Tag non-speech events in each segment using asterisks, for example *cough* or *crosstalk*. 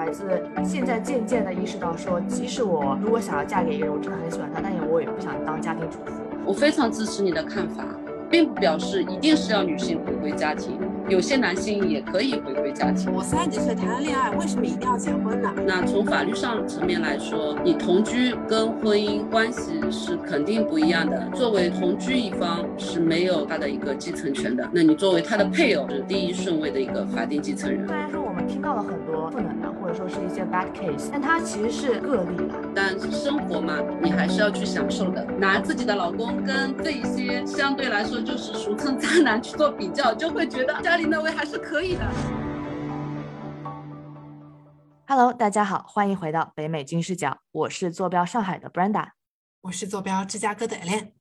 孩子现在渐渐的意识到，说即使我如果想要嫁给一个人，我真的很喜欢他，但也我也不想当家庭主妇。我非常支持你的看法，并不表示一定是要女性回归家庭。有些男性也可以回归家庭。我三十几岁谈了恋爱，为什么一定要结婚呢？那从法律上层面来说，你同居跟婚姻关系是肯定不一样的。作为同居一方是没有他的一个继承权的，那你作为他的配偶是第一顺位的一个法定继承人。虽然说我们听到了很多负能量，或者说是一些 bad case，但它其实是个例了。但生活嘛，你还是要去享受的。拿自己的老公跟这一些相对来说就是俗称渣男去做比较，就会觉得家里。那位还是可以的。Hello，大家好，欢迎回到北美军视角，我是坐标上海的 Brenda，我是坐标芝加哥的 Ellen。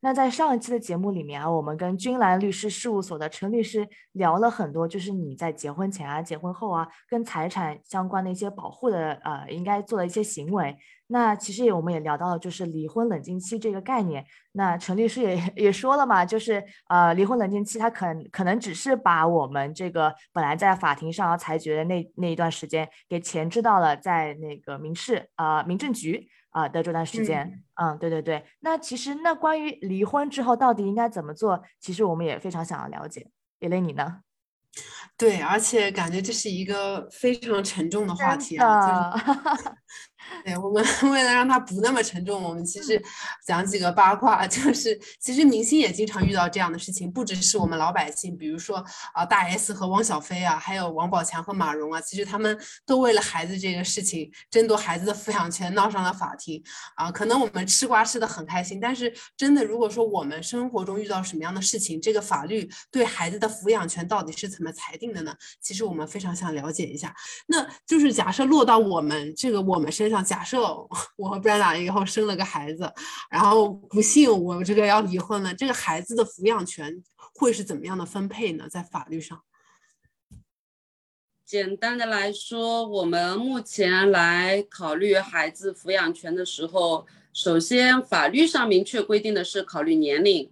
那在上一期的节目里面啊，我们跟君兰律师事务所的陈律师聊了很多，就是你在结婚前啊、结婚后啊，跟财产相关的一些保护的呃，应该做的一些行为。那其实也我们也聊到了，就是离婚冷静期这个概念。那陈律师也 *laughs* 也说了嘛，就是呃，离婚冷静期它可可能只是把我们这个本来在法庭上要裁决的那那一段时间给前置到了在那个民事啊民政局。啊的这段时间，嗯，对对对，那其实那关于离婚之后到底应该怎么做，其实我们也非常想要了解。叶蕾，你呢？对，而且感觉这是一个非常沉重的话题啊。*laughs* 对我们 *laughs* 为了让它不那么沉重，我们其实讲几个八卦，*laughs* 就是其实明星也经常遇到这样的事情，不只是我们老百姓，比如说啊大 S 和汪小菲啊，还有王宝强和马蓉啊，其实他们都为了孩子这个事情争夺孩子的抚养权闹上了法庭啊。可能我们吃瓜吃的很开心，但是真的如果说我们生活中遇到什么样的事情，这个法律对孩子的抚养权到底是怎么裁定的呢？其实我们非常想了解一下。那就是假设落到我们这个我们身上。假设我和 Brenda 以后生了个孩子，然后不幸我这个要离婚了，这个孩子的抚养权会是怎么样的分配呢？在法律上，简单的来说，我们目前来考虑孩子抚养权的时候，首先法律上明确规定的是考虑年龄。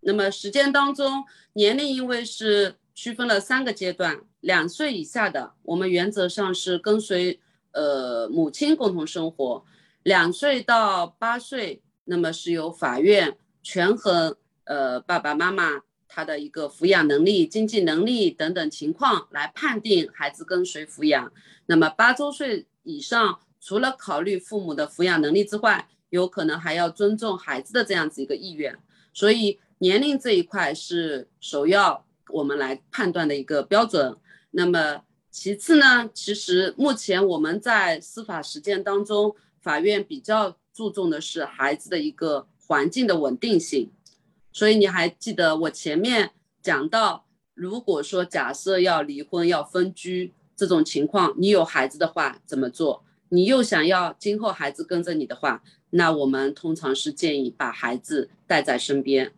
那么时间当中，年龄因为是区分了三个阶段，两岁以下的，我们原则上是跟随。呃，母亲共同生活，两岁到八岁，那么是由法院权衡呃爸爸妈妈他的一个抚养能力、经济能力等等情况来判定孩子跟谁抚养。那么八周岁以上，除了考虑父母的抚养能力之外，有可能还要尊重孩子的这样子一个意愿。所以年龄这一块是首要我们来判断的一个标准。那么。其次呢，其实目前我们在司法实践当中，法院比较注重的是孩子的一个环境的稳定性。所以你还记得我前面讲到，如果说假设要离婚要分居这种情况，你有孩子的话怎么做？你又想要今后孩子跟着你的话，那我们通常是建议把孩子带在身边。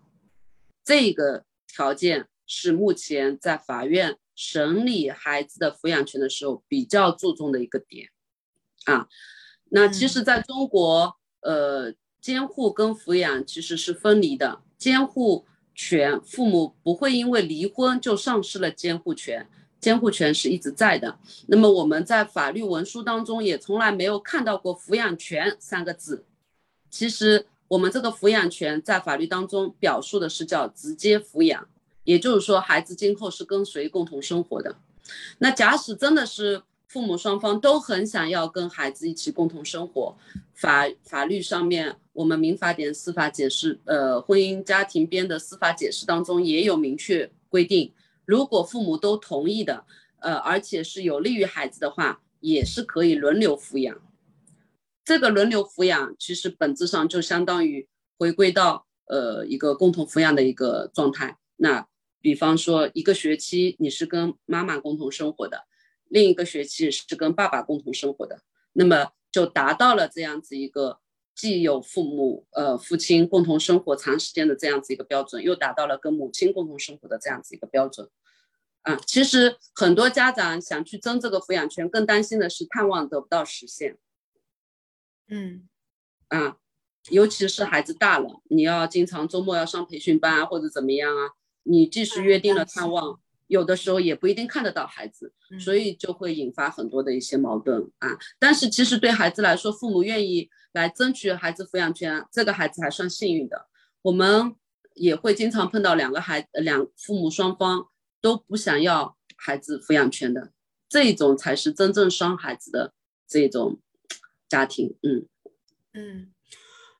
这个条件是目前在法院。审理孩子的抚养权的时候，比较注重的一个点，啊，那其实在中国，呃，监护跟抚养其实是分离的，监护权父母不会因为离婚就丧失了监护权，监护权是一直在的。那么我们在法律文书当中也从来没有看到过抚养权三个字，其实我们这个抚养权在法律当中表述的是叫直接抚养。也就是说，孩子今后是跟谁共同生活的？那假使真的是父母双方都很想要跟孩子一起共同生活，法法律上面，我们民法典司法解释，呃，婚姻家庭编的司法解释当中也有明确规定，如果父母都同意的，呃，而且是有利于孩子的话，也是可以轮流抚养。这个轮流抚养其实本质上就相当于回归到呃一个共同抚养的一个状态。那比方说，一个学期你是跟妈妈共同生活的，另一个学期是跟爸爸共同生活的，那么就达到了这样子一个既有父母呃父亲共同生活长时间的这样子一个标准，又达到了跟母亲共同生活的这样子一个标准。啊，其实很多家长想去争这个抚养权，更担心的是探望得不到实现。嗯，啊，尤其是孩子大了，你要经常周末要上培训班啊或者怎么样啊。你即使约定了探望，有的时候也不一定看得到孩子，所以就会引发很多的一些矛盾啊。但是其实对孩子来说，父母愿意来争取孩子抚养权，这个孩子还算幸运的。我们也会经常碰到两个孩，两父母双方都不想要孩子抚养权的，这种才是真正伤孩子的这种家庭。嗯嗯。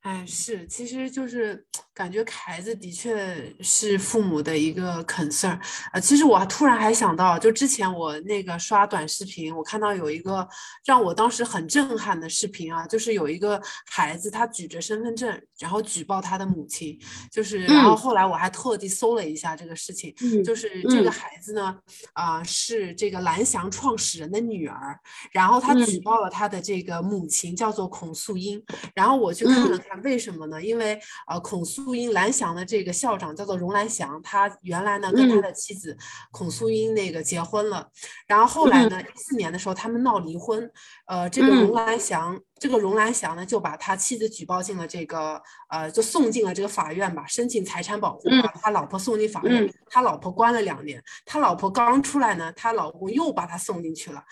哎，是，其实就是感觉孩子的确是父母的一个 concern 啊。其实我突然还想到，就之前我那个刷短视频，我看到有一个让我当时很震撼的视频啊，就是有一个孩子他举着身份证，然后举报他的母亲，就是然后后来我还特地搜了一下这个事情，就是这个孩子呢，啊是这个蓝翔创始人的女儿，然后他举报了他的这个母亲叫做孔素英，然后我去看了。为什么呢？因为呃，孔素英蓝翔的这个校长叫做荣兰祥，他原来呢跟他的妻子孔素英那个结婚了，然后后来呢，一四年的时候他们闹离婚，呃，这个荣蓝翔。这个荣兰祥呢，就把他妻子举报进了这个，呃，就送进了这个法院吧，申请财产保护，把他老婆送进法院，他老婆关了两年，他老婆刚出来呢，他老公又把他送进去了，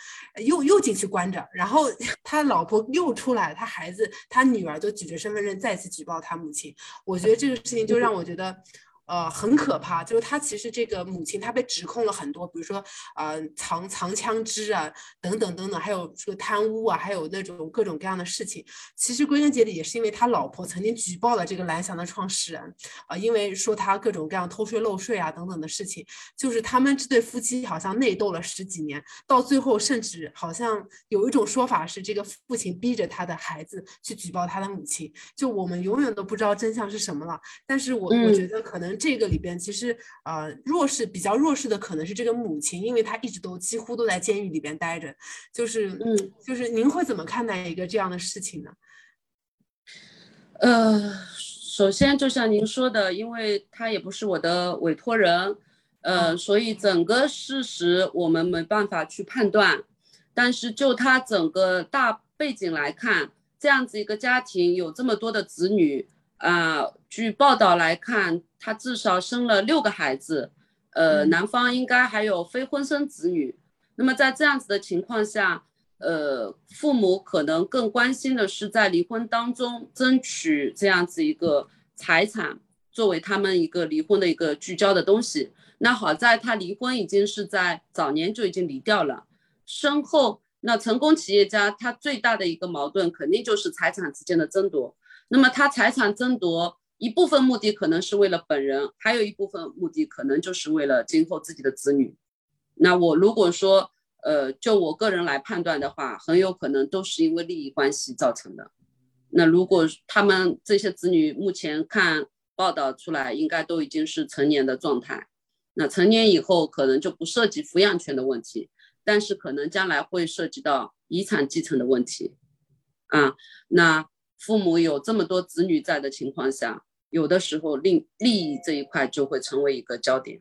又又进去关着，然后 *laughs* 他老婆又出来，他孩子，他女儿就举着身份证再次举报他母亲，我觉得这个事情就让我觉得。呃，很可怕，就是他其实这个母亲，她被指控了很多，比如说呃藏藏枪支啊，等等等等，还有这个贪污啊，还有那种各种各样的事情。其实归根结底也是因为他老婆曾经举报了这个蓝翔的创始人，啊，因为说他各种各样偷税漏税啊等等的事情，就是他们这对夫妻好像内斗了十几年，到最后甚至好像有一种说法是这个父亲逼着他的孩子去举报他的母亲，就我们永远都不知道真相是什么了。但是我我觉得可能。这个里边其实呃弱势比较弱势的可能是这个母亲，因为她一直都几乎都在监狱里边待着。就是嗯，就是您会怎么看待一个这样的事情呢？呃，首先就像您说的，因为他也不是我的委托人，呃，所以整个事实我们没办法去判断。但是就他整个大背景来看，这样子一个家庭有这么多的子女。啊，据报道来看，他至少生了六个孩子，呃，男方应该还有非婚生子女。那么在这样子的情况下，呃，父母可能更关心的是在离婚当中争取这样子一个财产，作为他们一个离婚的一个聚焦的东西。那好在他离婚已经是在早年就已经离掉了，身后那成功企业家他最大的一个矛盾肯定就是财产之间的争夺。那么他财产争夺一部分目的可能是为了本人，还有一部分目的可能就是为了今后自己的子女。那我如果说，呃，就我个人来判断的话，很有可能都是因为利益关系造成的。那如果他们这些子女目前看报道出来，应该都已经是成年的状态。那成年以后可能就不涉及抚养权的问题，但是可能将来会涉及到遗产继承的问题。啊，那。父母有这么多子女在的情况下，有的时候利利益这一块就会成为一个焦点。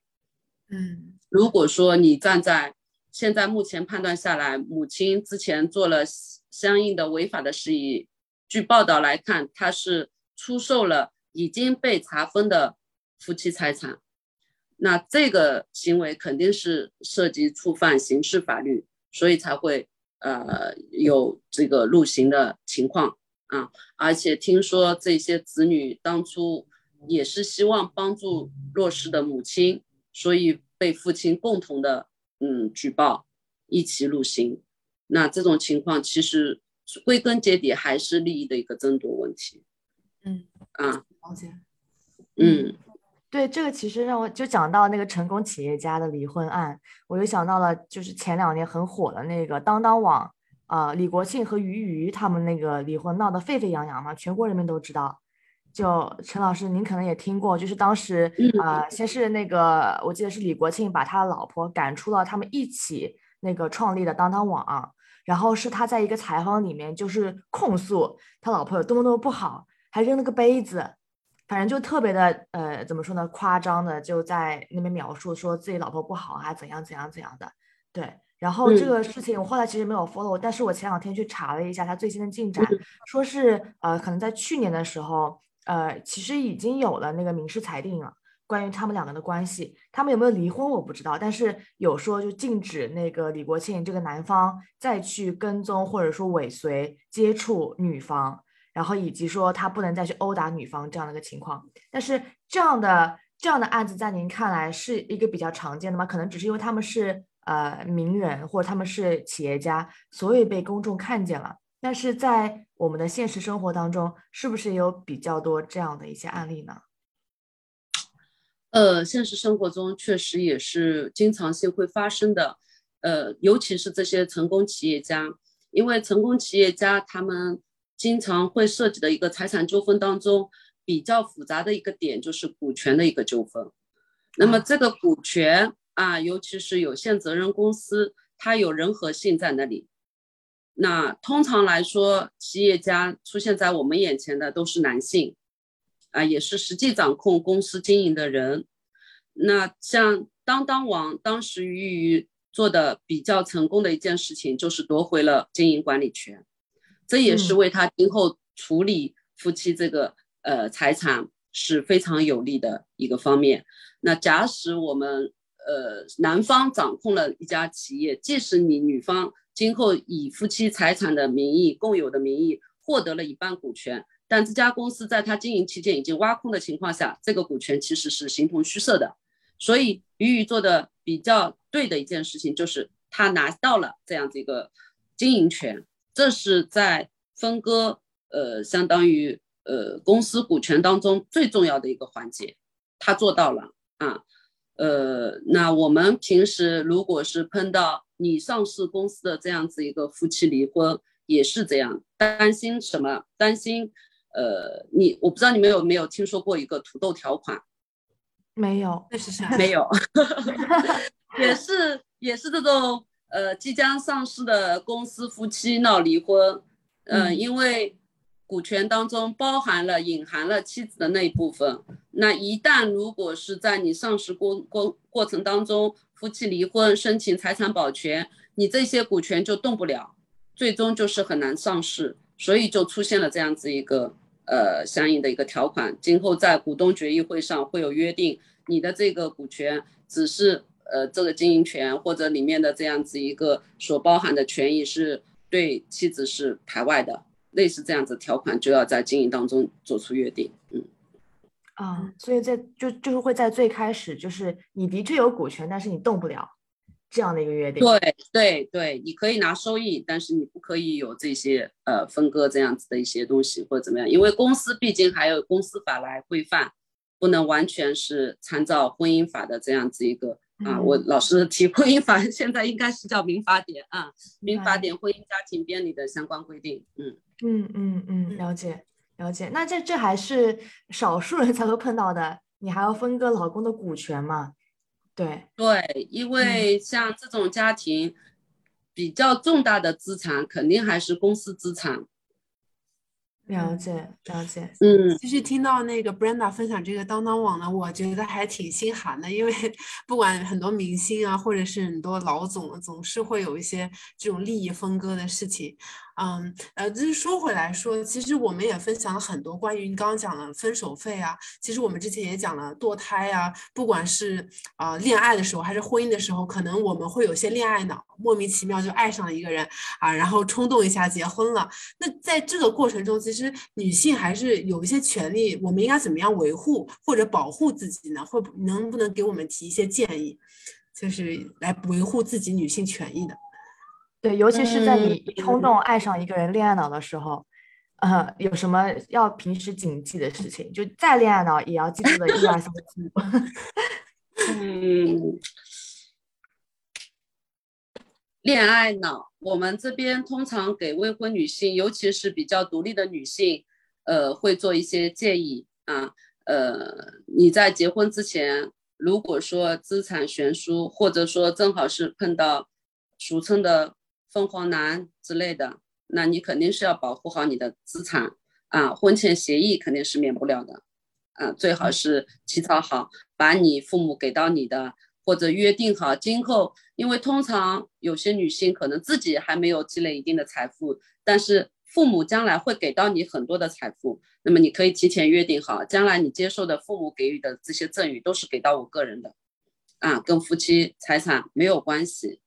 嗯，如果说你站在现在目前判断下来，母亲之前做了相应的违法的事宜，据报道来看，她是出售了已经被查封的夫妻财产，那这个行为肯定是涉及触犯刑事法律，所以才会呃有这个入刑的情况。啊，而且听说这些子女当初也是希望帮助弱势的母亲，所以被父亲共同的嗯举报，一起入刑。那这种情况其实归根结底还是利益的一个争夺问题。嗯啊，了解。嗯，对，这个其实让我就讲到那个成功企业家的离婚案，我就想到了就是前两年很火的那个当当网。啊，李国庆和俞渝他们那个离婚闹得沸沸扬扬嘛，全国人民都知道。就陈老师，您可能也听过，就是当时呃，先是那个，我记得是李国庆把他老婆赶出了他们一起那个创立的当当网，然后是他在一个采访里面就是控诉他老婆有多么多么不好，还扔了个杯子，反正就特别的呃，怎么说呢，夸张的就在那边描述说自己老婆不好啊，怎样怎样怎样的，对。然后这个事情我后来其实没有 follow，但是我前两天去查了一下他最新的进展，说是呃可能在去年的时候，呃其实已经有了那个民事裁定了，关于他们两个的关系，他们有没有离婚我不知道，但是有说就禁止那个李国庆这个男方再去跟踪或者说尾随接触女方，然后以及说他不能再去殴打女方这样的一个情况。但是这样的这样的案子在您看来是一个比较常见的吗？可能只是因为他们是呃名人或者他们是企业家，所以被公众看见了。但是在我们的现实生活当中，是不是有比较多这样的一些案例呢？呃，现实生活中确实也是经常性会发生的，呃，尤其是这些成功企业家，因为成功企业家他们经常会涉及的一个财产纠纷当中比较复杂的一个点就是股权的一个纠纷。那么这个股权啊，尤其是有限责任公司，它有人和性在那里。那通常来说，企业家出现在我们眼前的都是男性。啊，也是实际掌控公司经营的人。那像当当网当时鱼鱼做的比较成功的一件事情，就是夺回了经营管理权，这也是为他今后处理夫妻这个呃财产是非常有利的一个方面。那假使我们呃男方掌控了一家企业，即使你女方今后以夫妻财产的名义、共有的名义获得了一半股权。但这家公司在他经营期间已经挖空的情况下，这个股权其实是形同虚设的。所以鱼鱼做的比较对的一件事情，就是他拿到了这样子一个经营权，这是在分割呃相当于呃公司股权当中最重要的一个环节，他做到了啊。呃，那我们平时如果是碰到你上市公司的这样子一个夫妻离婚，也是这样，担心什么？担心。呃，你我不知道你们有没有听说过一个土豆条款？没有，那是啥？*laughs* 没有，*laughs* 也是也是这种呃即将上市的公司夫妻闹离婚，嗯，因为股权当中包含了隐含了妻子的那一部分，那一旦如果是在你上市过过过程当中夫妻离婚申请财产保全，你这些股权就动不了，最终就是很难上市，所以就出现了这样子一个。呃，相应的一个条款，今后在股东决议会上会有约定，你的这个股权只是呃这个经营权或者里面的这样子一个所包含的权益是对妻子是排外的，类似这样子条款就要在经营当中做出约定。嗯，啊，所以在就就是会在最开始就是你的确有股权，但是你动不了。这样的一个约定，对对对，你可以拿收益，但是你不可以有这些呃分割这样子的一些东西或者怎么样，因为公司毕竟还有公司法来规范，不能完全是参照婚姻法的这样子一个啊。我老师提婚姻法，现在应该是叫民法典啊，民法典婚姻家庭编里的相关规定。嗯嗯嗯嗯，了解了解。那这这还是少数人才会碰到的，你还要分割老公的股权嘛？对对，因为像这种家庭比较重大的资产，肯定还是公司资产。了解了解，嗯，其实听到那个 Brenda 分享这个当当网呢，我觉得还挺心寒的，因为 *laughs* 不管很多明星啊，或者是很多老总，总是会有一些这种利益分割的事情。嗯，呃，就是说回来说，其实我们也分享了很多关于你刚刚讲的分手费啊。其实我们之前也讲了堕胎啊，不管是啊恋爱的时候还是婚姻的时候，可能我们会有些恋爱脑，莫名其妙就爱上了一个人啊，然后冲动一下结婚了。那在这个过程中，其实女性还是有一些权利，我们应该怎么样维护或者保护自己呢？会能不能给我们提一些建议，就是来维护自己女性权益的？对，尤其是在你冲动爱上一个人、恋爱脑的时候，呃，有什么要平时谨记的事情？就再恋爱脑也要记住的一二三四五。嗯，恋爱脑，我们这边通常给未婚女性，尤其是比较独立的女性，呃，会做一些建议啊。呃，你在结婚之前，如果说资产悬殊，或者说正好是碰到俗称的。凤凰男之类的，那你肯定是要保护好你的资产啊，婚前协议肯定是免不了的，啊，最好是起草好，把你父母给到你的，或者约定好今后，因为通常有些女性可能自己还没有积累一定的财富，但是父母将来会给到你很多的财富，那么你可以提前约定好，将来你接受的父母给予的这些赠与都是给到我个人的，啊，跟夫妻财产没有关系，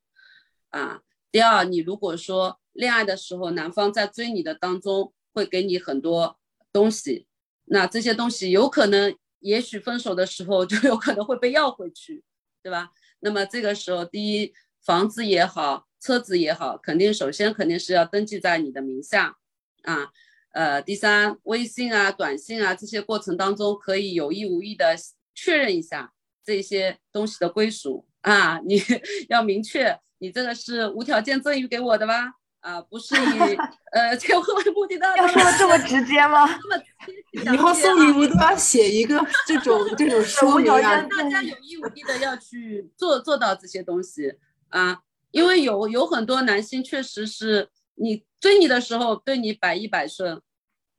啊。第二，你如果说恋爱的时候，男方在追你的当中会给你很多东西，那这些东西有可能，也许分手的时候就有可能会被要回去，对吧？那么这个时候，第一，房子也好。车子也好，肯定首先肯定是要登记在你的名下啊。呃，第三，微信啊、短信啊这些过程当中，可以有意无意的确认一下这些东西的归属啊。你 *laughs* 要明确，你这个是无条件赠予给我的吗？啊，不是以 *laughs* 呃结婚为目的的。要说的这么直接吗？以后送礼物都要写一个这种 *laughs* 这种说明啊。大家有意无意的要去做做到这些东西啊。因为有有很多男性确实是你追你的时候对你百依百顺，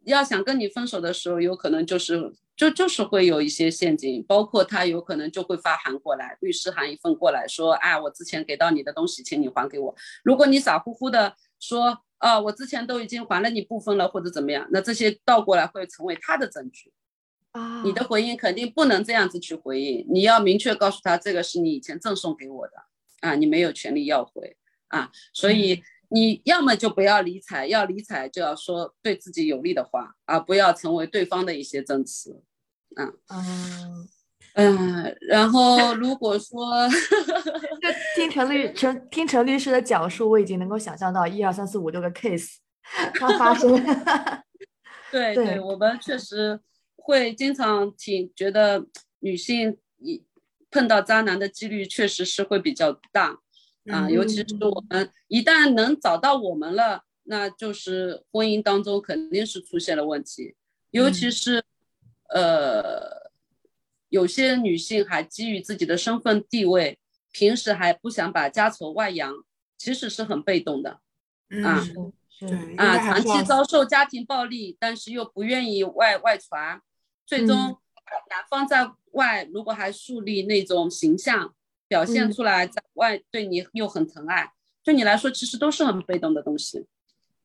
要想跟你分手的时候，有可能就是就就是会有一些陷阱，包括他有可能就会发函过来，律师函一份过来说，啊，我之前给到你的东西，请你还给我。如果你傻乎乎的说，啊，我之前都已经还了你部分了，或者怎么样，那这些倒过来会成为他的证据啊。你的回应肯定不能这样子去回应，你要明确告诉他，这个是你以前赠送给我的。啊，你没有权利要回啊，所以你要么就不要理睬，要理睬就要说对自己有利的话，而不要成为对方的一些证词。嗯，嗯嗯，然后如果说 *laughs* 听陈律陈听陈律师的讲述，我已经能够想象到一二三四五六个 case 它发生。*laughs* 对对，我们确实会经常挺觉得女性一。碰到渣男的几率确实是会比较大啊，尤其是我们一旦能找到我们了，那就是婚姻当中肯定是出现了问题。尤其是呃，有些女性还基于自己的身份地位，平时还不想把家丑外扬，其实是很被动的啊。啊，长期遭受家庭暴力，但是又不愿意外外传，最终男方在。外如果还树立那种形象，表现出来，在外对你又很疼爱，对你来说其实都是很被动的东西。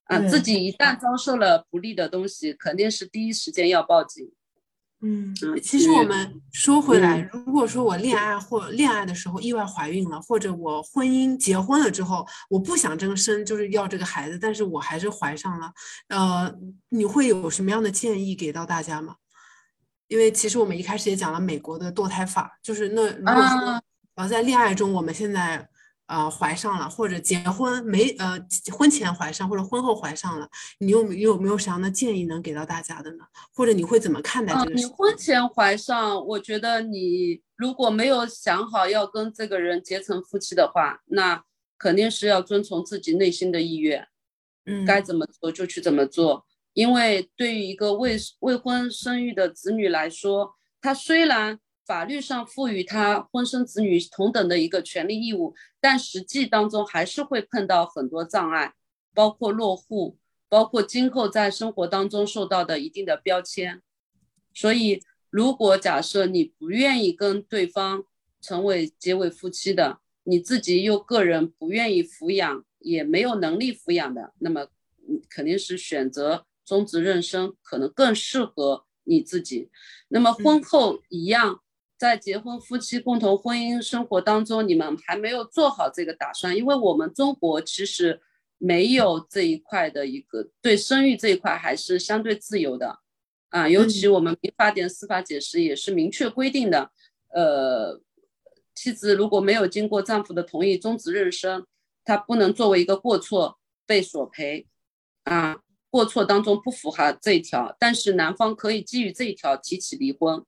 啊，自己一旦遭受了不利的东西，肯定是第一时间要报警。嗯，其实我们说回来，如果说我恋爱或恋爱的时候意外怀孕了，或者我婚姻结婚了之后，我不想这个生，就是要这个孩子，但是我还是怀上了，呃，你会有什么样的建议给到大家吗？因为其实我们一开始也讲了美国的堕胎法，就是那如果说呃在恋爱中我们现在呃怀上了，或者结婚没呃婚前怀上或者婚后怀上了，你有你有没有什么样的建议能给到大家的呢？或者你会怎么看待这个事？你婚前怀上，我觉得你如果没有想好要跟这个人结成夫妻的话，那肯定是要遵从自己内心的意愿，嗯，该怎么做就去怎么做。因为对于一个未未婚生育的子女来说，他虽然法律上赋予他婚生子女同等的一个权利义务，但实际当中还是会碰到很多障碍，包括落户，包括今后在生活当中受到的一定的标签。所以，如果假设你不愿意跟对方成为结为夫妻的，你自己又个人不愿意抚养，也没有能力抚养的，那么肯定是选择。终止妊娠可能更适合你自己。那么婚后一样，在结婚夫妻共同婚姻生活当中，你们还没有做好这个打算，因为我们中国其实没有这一块的一个对生育这一块还是相对自由的啊。尤其我们民法典司法解释也是明确规定的，呃，妻子如果没有经过丈夫的同意终止妊娠，她不能作为一个过错被索赔啊。过错当中不符合这一条，但是男方可以基于这一条提起离婚，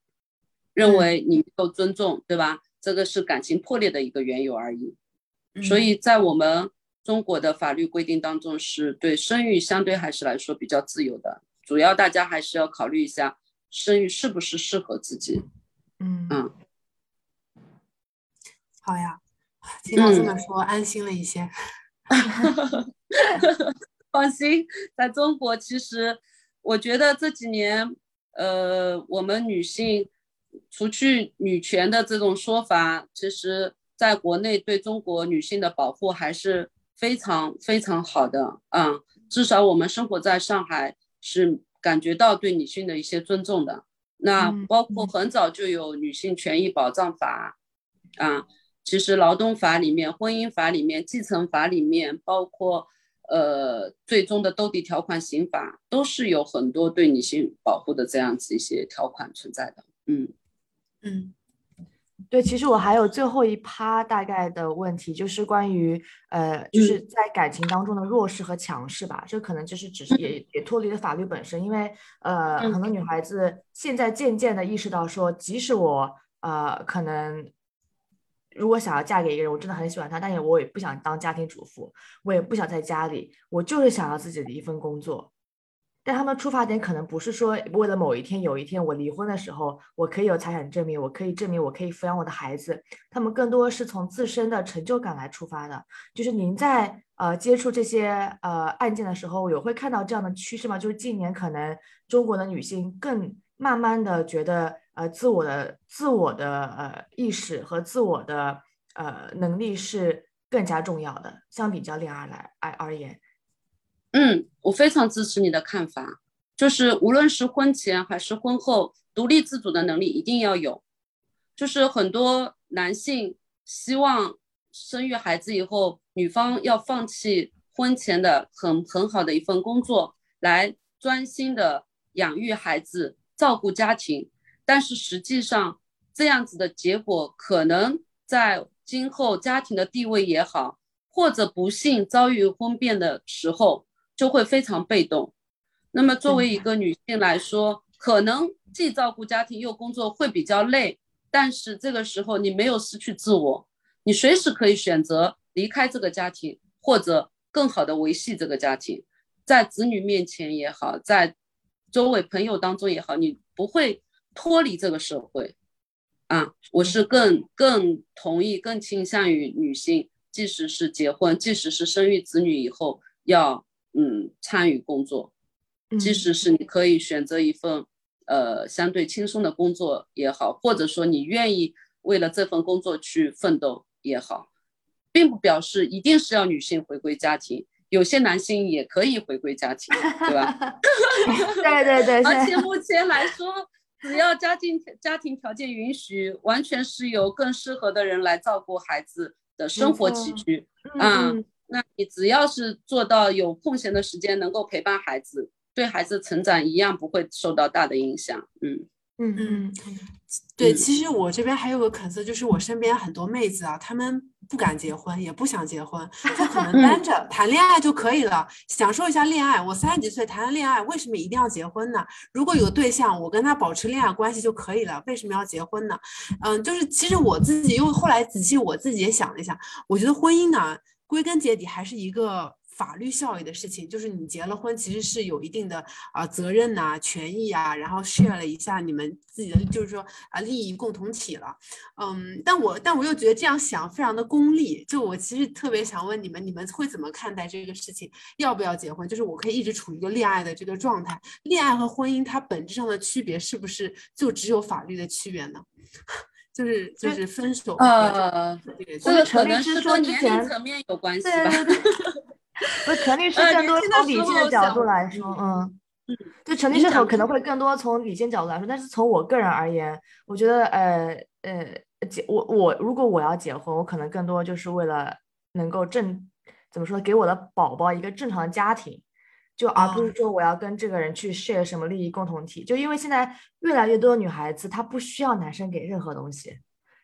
认为你没有尊重，对吧？这个是感情破裂的一个缘由而已。所以在我们中国的法律规定当中，是对生育相对还是来说比较自由的。主要大家还是要考虑一下生育是不是适合自己。嗯嗯，好呀，听到这么说，安心了一些。*laughs* *laughs* 放心，在中国，其实我觉得这几年，呃，我们女性除去女权的这种说法，其实在国内对中国女性的保护还是非常非常好的啊，至少我们生活在上海是感觉到对女性的一些尊重的。那包括很早就有女性权益保障法啊，其实劳动法里面、婚姻法里面、继承法里面，包括呃最终的兜底条款刑法，都是有很多对女性保护的这样子一些条款存在的。嗯嗯。对，其实我还有最后一趴大概的问题，就是关于呃，就是在感情当中的弱势和强势吧。这可能就是只是也也脱离了法律本身，因为呃，很多女孩子现在渐渐的意识到说，即使我呃可能如果想要嫁给一个人，我真的很喜欢他，但是我也不想当家庭主妇，我也不想在家里，我就是想要自己的一份工作。但他们出发点可能不是说为了某一天有一天我离婚的时候，我可以有财产证明，我可以证明我可以抚养我的孩子。他们更多是从自身的成就感来出发的。就是您在呃接触这些呃案件的时候，有会看到这样的趋势吗？就是近年可能中国的女性更慢慢的觉得呃自我的自我的呃意识和自我的呃能力是更加重要的，相比较恋爱来而而言。嗯，我非常支持你的看法，就是无论是婚前还是婚后，独立自主的能力一定要有。就是很多男性希望生育孩子以后，女方要放弃婚前的很很好的一份工作，来专心的养育孩子、照顾家庭。但是实际上，这样子的结果可能在今后家庭的地位也好，或者不幸遭遇婚变的时候。就会非常被动。那么作为一个女性来说，可能既照顾家庭又工作会比较累，但是这个时候你没有失去自我，你随时可以选择离开这个家庭，或者更好的维系这个家庭，在子女面前也好，在周围朋友当中也好，你不会脱离这个社会。啊，我是更更同意、更倾向于女性，即使是结婚，即使是生育子女以后要。嗯，参与工作，即使是你可以选择一份呃相对轻松的工作也好，或者说你愿意为了这份工作去奋斗也好，并不表示一定是要女性回归家庭，有些男性也可以回归家庭，对吧？*laughs* 对对对。而且目前来说，只要家庭家庭条件允许，完全是由更适合的人来照顾孩子的生活起居啊。那你只要是做到有空闲的时间能够陪伴孩子，对孩子成长一样不会受到大的影响。嗯嗯嗯，对，其实我这边还有个肯色，就是我身边很多妹子啊，她们不敢结婚，也不想结婚，就可能单着谈恋爱就可以了，享受一下恋爱。我三十几岁谈了恋爱，为什么一定要结婚呢？如果有对象，我跟他保持恋爱关系就可以了，为什么要结婚呢？嗯，就是其实我自己又后来仔细我自己也想了一下，我觉得婚姻呢。归根结底还是一个法律效益的事情，就是你结了婚，其实是有一定的啊责任呐、权益啊，然后 share 了一下你们自己的，就是说啊利益共同体了。嗯，但我但我又觉得这样想非常的功利。就我其实特别想问你们，你们会怎么看待这个事情？要不要结婚？就是我可以一直处于一个恋爱的这个状态。恋爱和婚姻它本质上的区别是不是就只有法律的区别呢？就是就是分手，呃，这个可能是说年龄层面有关系吧。*laughs* 不是陈律师更多从理性的角度来说，嗯嗯，对陈律师可能会更多从理性角度来说，但是从我个人而言，我觉得呃呃结我我如果我要结婚，我可能更多就是为了能够正怎么说，给我的宝宝一个正常的家庭。就而不是说我要跟这个人去 share 什么利益共同体，就因为现在越来越多的女孩子她不需要男生给任何东西，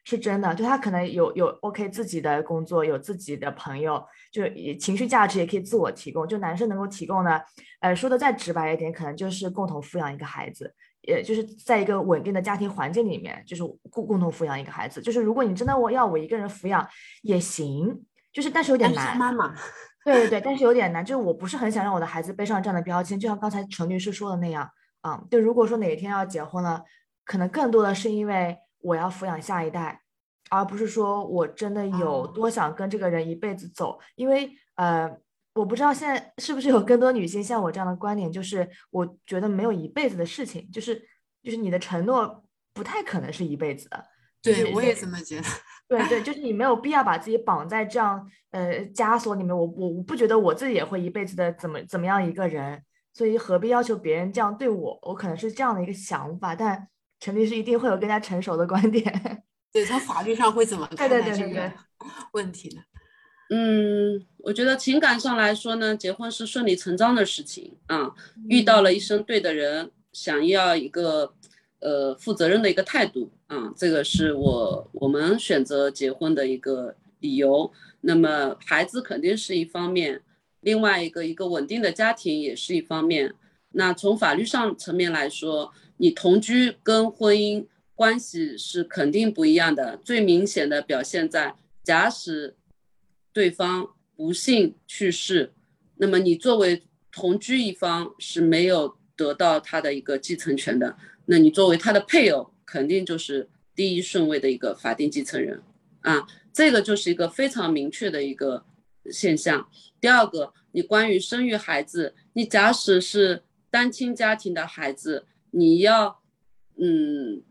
是真的。就她可能有有 OK 自己的工作，有自己的朋友，就情绪价值也可以自我提供。就男生能够提供的，呃，说的再直白一点，可能就是共同抚养一个孩子，也就是在一个稳定的家庭环境里面，就是共共同抚养一个孩子。就是如果你真的我要我一个人抚养也行，就是但是有点难。妈妈。对对对，但是有点难，就是我不是很想让我的孩子背上这样的标签，就像刚才陈律师说的那样，啊，就如果说哪一天要结婚了，可能更多的是因为我要抚养下一代，而不是说我真的有多想跟这个人一辈子走，因为呃，我不知道现在是不是有更多女性像我这样的观点，就是我觉得没有一辈子的事情，就是就是你的承诺不太可能是一辈子的。对，我也这么觉得。对对，就是你没有必要把自己绑在这样呃枷锁里面。我我我不觉得我自己也会一辈子的怎么怎么样一个人，所以何必要求别人这样对我？我可能是这样的一个想法，但陈律师一定会有更加成熟的观点。*laughs* 对，从法律上会怎么看待这个问题呢？嗯，我觉得情感上来说呢，结婚是顺理成章的事情啊。遇到了一生对的人，想要一个呃负责任的一个态度啊，这个是我我们选择结婚的一个理由。那么孩子肯定是一方面，另外一个一个稳定的家庭也是一方面。那从法律上层面来说，你同居跟婚姻。关系是肯定不一样的，最明显的表现在，假使对方不幸去世，那么你作为同居一方是没有得到他的一个继承权的，那你作为他的配偶，肯定就是第一顺位的一个法定继承人啊，这个就是一个非常明确的一个现象。第二个，你关于生育孩子，你假使是单亲家庭的孩子，你要，嗯。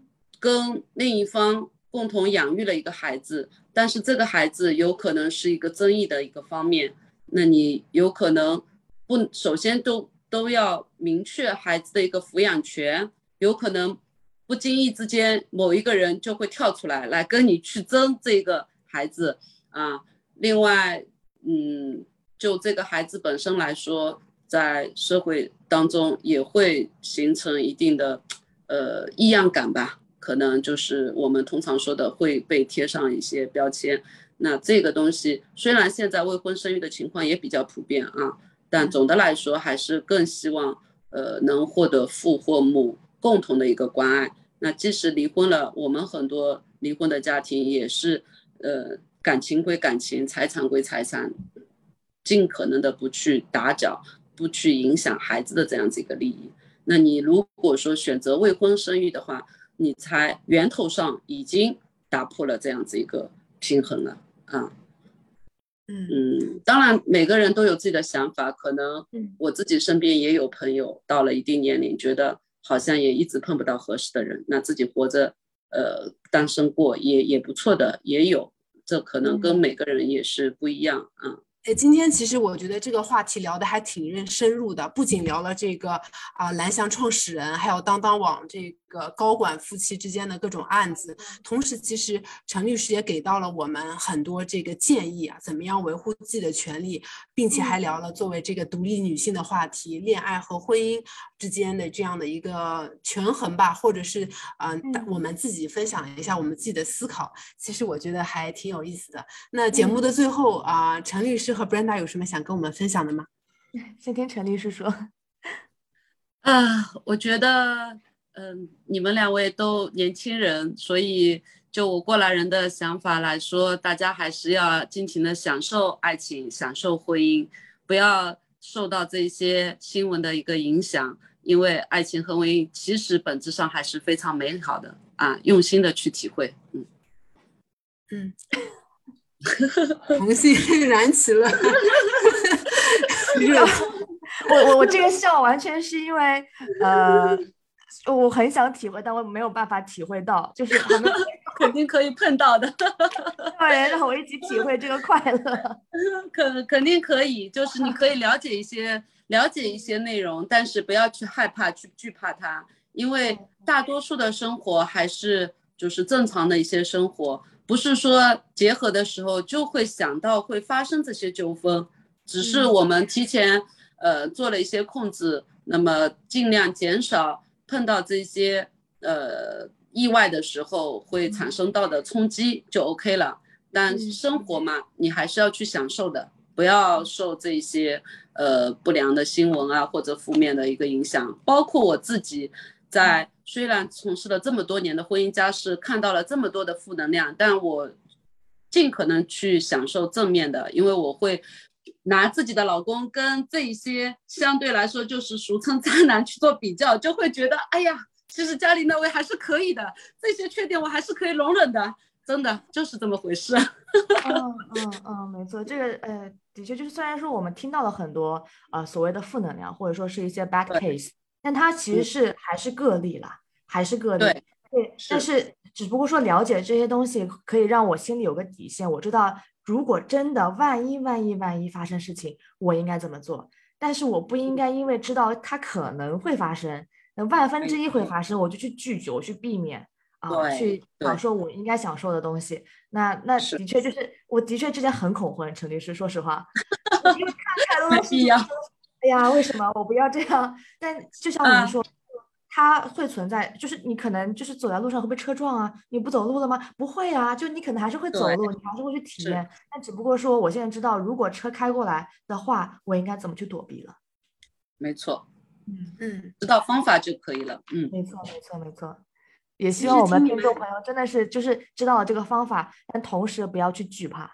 跟另一方共同养育了一个孩子，但是这个孩子有可能是一个争议的一个方面，那你有可能不首先都都要明确孩子的一个抚养权，有可能不经意之间某一个人就会跳出来来跟你去争这个孩子啊。另外，嗯，就这个孩子本身来说，在社会当中也会形成一定的呃异样感吧。可能就是我们通常说的会被贴上一些标签，那这个东西虽然现在未婚生育的情况也比较普遍啊，但总的来说还是更希望呃能获得父或母共同的一个关爱。那即使离婚了，我们很多离婚的家庭也是呃感情归感情，财产归财产，尽可能的不去打搅，不去影响孩子的这样子一个利益。那你如果说选择未婚生育的话，你才源头上已经打破了这样子一个平衡了啊，嗯。嗯，当然每个人都有自己的想法，可能我自己身边也有朋友到了一定年龄，觉得好像也一直碰不到合适的人，那自己活着，呃，单身过也也不错的，也有，这可能跟每个人也是不一样啊。哎，今天其实我觉得这个话题聊的还挺认深入的，不仅聊了这个啊蓝翔创始人，还有当当网这个高管夫妻之间的各种案子，同时其实陈律师也给到了我们很多这个建议啊，怎么样维护自己的权利，并且还。聊了作为这个独立女性的话题，恋爱和婚姻之间的这样的一个权衡吧，或者是嗯，我们自己分享一下我们自己的思考，其实我觉得还挺有意思的。那节目的最后啊，陈律师。和 Brenda 有什么想跟我们分享的吗？*laughs* 先听陈律师说。*laughs* 啊，我觉得，嗯，你们两位都年轻人，所以就我过来人的想法来说，大家还是要尽情的享受爱情，享受婚姻，不要受到这些新闻的一个影响，因为爱情和婚姻其实本质上还是非常美好的啊，用心的去体会，嗯。嗯。*laughs* 红心燃起了 *laughs* 热，*laughs* 我我我这个笑完全是因为呃，我很想体会，但我没有办法体会到，就是肯定可以碰到的，对，让我一起体会这个快乐，肯肯定可以，就是你可以了解一些了解一些内容，但是不要去害怕去惧怕它，因为大多数的生活还是就是正常的一些生活。不是说结合的时候就会想到会发生这些纠纷，只是我们提前呃做了一些控制，那么尽量减少碰到这些呃意外的时候会产生到的冲击就 OK 了。但生活嘛，你还是要去享受的，不要受这些呃不良的新闻啊或者负面的一个影响，包括我自己。在虽然从事了这么多年的婚姻家事，看到了这么多的负能量，但我尽可能去享受正面的，因为我会拿自己的老公跟这一些相对来说就是俗称渣男去做比较，就会觉得，哎呀，其实家里那位还是可以的，这些缺点我还是可以容忍的，真的就是这么回事。*laughs* 嗯嗯嗯，没错，这个呃，的确就是虽然说我们听到了很多呃所谓的负能量，或者说是一些 bad case。但它其实是还是个例啦，还是个例。对，对。但是只不过说了解这些东西可以让我心里有个底线，我知道如果真的万一万一万一发生事情，我应该怎么做。但是我不应该因为知道它可能会发生，那万分之一会发生，我就去拒绝，我去避免啊，去享受我应该享受的东西。那那的确就是，我的确之前很恐婚，陈律师，说实话，因为 *laughs* 看太多东西，哎呀，为什么我不要这样？但就像我们说。它会存在，就是你可能就是走在路上会被车撞啊，你不走路了吗？不会啊，就你可能还是会走路，你还是会去体验。但只不过说，我现在知道，如果车开过来的话，我应该怎么去躲避了。没错，嗯嗯，知道方法就可以了。嗯，没错没错没错。也希望我们听众朋友真的是就是知道了这个方法，但同时不要去惧怕。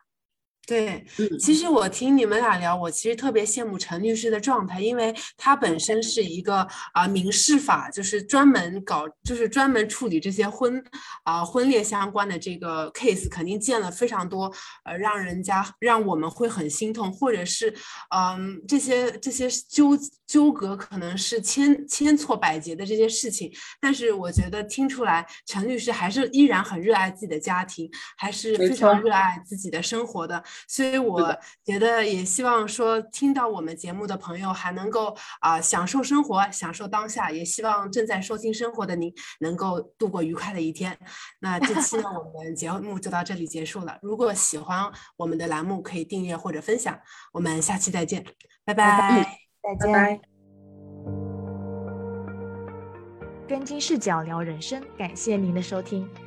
对，其实我听你们俩聊，我其实特别羡慕陈律师的状态，因为他本身是一个啊民事法，就是专门搞，就是专门处理这些婚啊婚恋相关的这个 case，肯定见了非常多，呃，让人家让我们会很心痛，或者是嗯这些这些纠纠葛可能是千千错百结的这些事情，但是我觉得听出来陈律师还是依然很热爱自己的家庭，还是非常热爱自己的生活的。所以我觉得也希望说，听到我们节目的朋友还能够啊享受生活，享受当下。也希望正在收听生活的您能够度过愉快的一天。那这期呢，我们节目就到这里结束了。如果喜欢我们的栏目，可以订阅或者分享。我们下期再见，拜拜，再见。跟金视角聊人生，感谢您的收听。